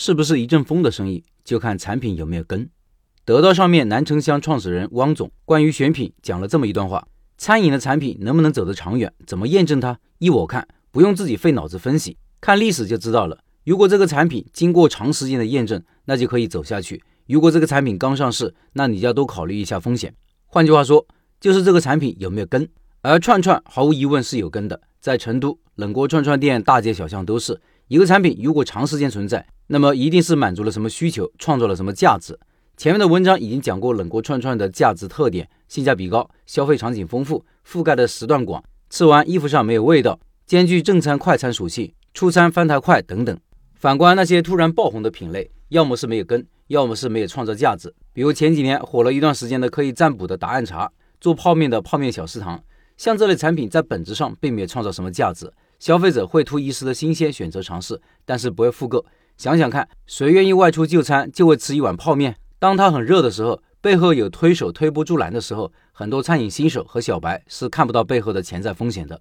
是不是一阵风的生意，就看产品有没有根。得到上面南城乡创始人汪总关于选品讲了这么一段话：餐饮的产品能不能走得长远，怎么验证它？依我看，不用自己费脑子分析，看历史就知道了。如果这个产品经过长时间的验证，那就可以走下去；如果这个产品刚上市，那你就要多考虑一下风险。换句话说，就是这个产品有没有根。而串串毫无疑问是有根的，在成都冷锅串串店大街小巷都是。一个产品如果长时间存在，那么一定是满足了什么需求，创造了什么价值。前面的文章已经讲过冷锅串串的价值特点：性价比高，消费场景丰富，覆盖的时段广，吃完衣服上没有味道，兼具正餐快餐属性，出餐翻台快等等。反观那些突然爆红的品类，要么是没有根，要么是没有创造价值。比如前几年火了一段时间的可以占卜的答案茶，做泡面的泡面小食堂，像这类产品在本质上并没有创造什么价值，消费者会图一时的新鲜选择尝试，但是不会复购。想想看，谁愿意外出就餐就为吃一碗泡面？当它很热的时候，背后有推手推波助澜的时候，很多餐饮新手和小白是看不到背后的潜在风险的。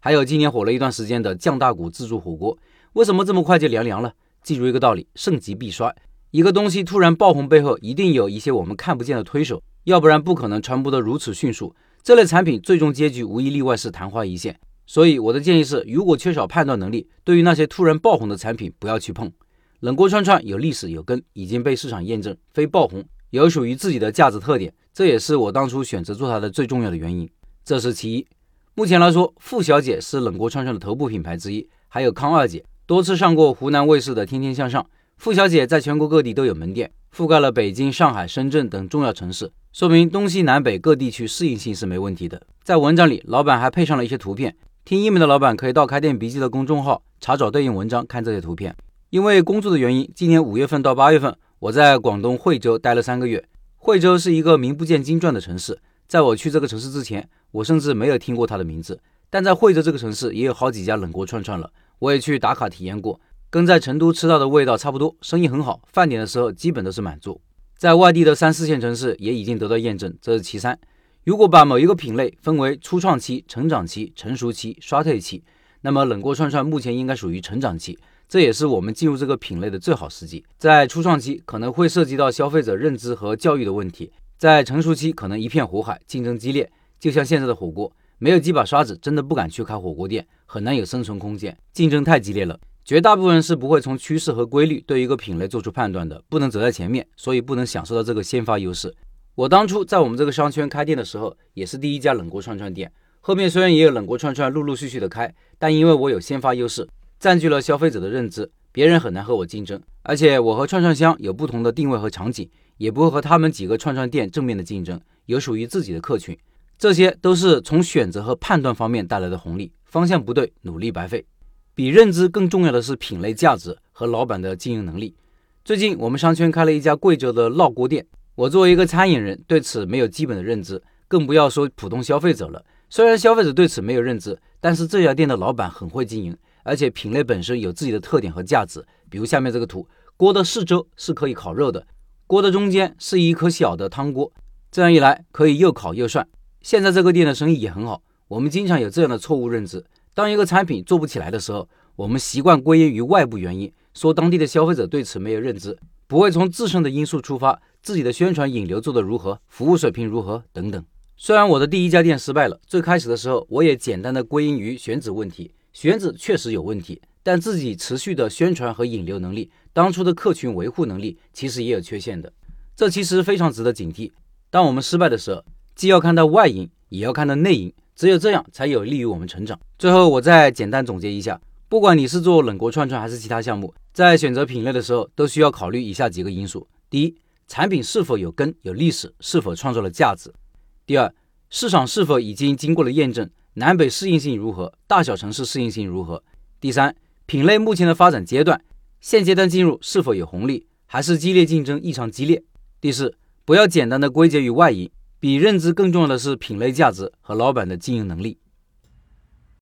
还有今年火了一段时间的酱大骨自助火锅。为什么这么快就凉凉了？记住一个道理：盛极必衰。一个东西突然爆红，背后一定有一些我们看不见的推手，要不然不可能传播得如此迅速。这类产品最终结局无一例外是昙花一现。所以我的建议是，如果缺少判断能力，对于那些突然爆红的产品，不要去碰。冷锅串串有历史有根，已经被市场验证，非爆红，有属于自己的价值特点，这也是我当初选择做它的最重要的原因。这是其一。目前来说，傅小姐是冷锅串串的头部品牌之一，还有康二姐。多次上过湖南卫视的《天天向上》，傅小姐在全国各地都有门店，覆盖了北京、上海、深圳等重要城市，说明东西南北各地区适应性是没问题的。在文章里，老板还配上了一些图片，听英文的老板可以到开店笔记的公众号查找对应文章看这些图片。因为工作的原因，今年五月份到八月份，我在广东惠州待了三个月。惠州是一个名不见经传的城市，在我去这个城市之前，我甚至没有听过它的名字。但在惠州这个城市，也有好几家冷锅串串了。我也去打卡体验过，跟在成都吃到的味道差不多，生意很好，饭点的时候基本都是满座。在外地的三四线城市也已经得到验证，这是其三。如果把某一个品类分为初创期、成长期、成熟期、衰退期，那么冷锅串串目前应该属于成长期，这也是我们进入这个品类的最好时机。在初创期可能会涉及到消费者认知和教育的问题，在成熟期可能一片火海，竞争激烈，就像现在的火锅。没有几把刷子，真的不敢去开火锅店，很难有生存空间。竞争太激烈了，绝大部分人是不会从趋势和规律对一个品类做出判断的，不能走在前面，所以不能享受到这个先发优势。我当初在我们这个商圈开店的时候，也是第一家冷锅串串店。后面虽然也有冷锅串串陆陆续续的开，但因为我有先发优势，占据了消费者的认知，别人很难和我竞争。而且我和串串香有不同的定位和场景，也不会和他们几个串串店正面的竞争，有属于自己的客群。这些都是从选择和判断方面带来的红利，方向不对，努力白费。比认知更重要的是品类价值和老板的经营能力。最近我们商圈开了一家贵州的烙锅店，我作为一个餐饮人，对此没有基本的认知，更不要说普通消费者了。虽然消费者对此没有认知，但是这家店的老板很会经营，而且品类本身有自己的特点和价值。比如下面这个图，锅的四周是可以烤肉的，锅的中间是一颗小的汤锅，这样一来可以又烤又涮。现在这个店的生意也很好。我们经常有这样的错误认知：当一个产品做不起来的时候，我们习惯归因于外部原因，说当地的消费者对此没有认知，不会从自身的因素出发，自己的宣传引流做得如何，服务水平如何等等。虽然我的第一家店失败了，最开始的时候我也简单的归因于选址问题，选址确实有问题，但自己持续的宣传和引流能力，当初的客群维护能力其实也有缺陷的，这其实非常值得警惕。当我们失败的时候。既要看到外因，也要看到内因，只有这样才有利于我们成长。最后，我再简单总结一下：不管你是做冷锅串串还是其他项目，在选择品类的时候，都需要考虑以下几个因素：第一，产品是否有根、有历史，是否创造了价值；第二，市场是否已经经过了验证，南北适应性如何，大小城市适应性如何；第三，品类目前的发展阶段，现阶段进入是否有红利，还是激烈竞争异常激烈；第四，不要简单的归结于外因。比认知更重要的是品类价值和老板的经营能力。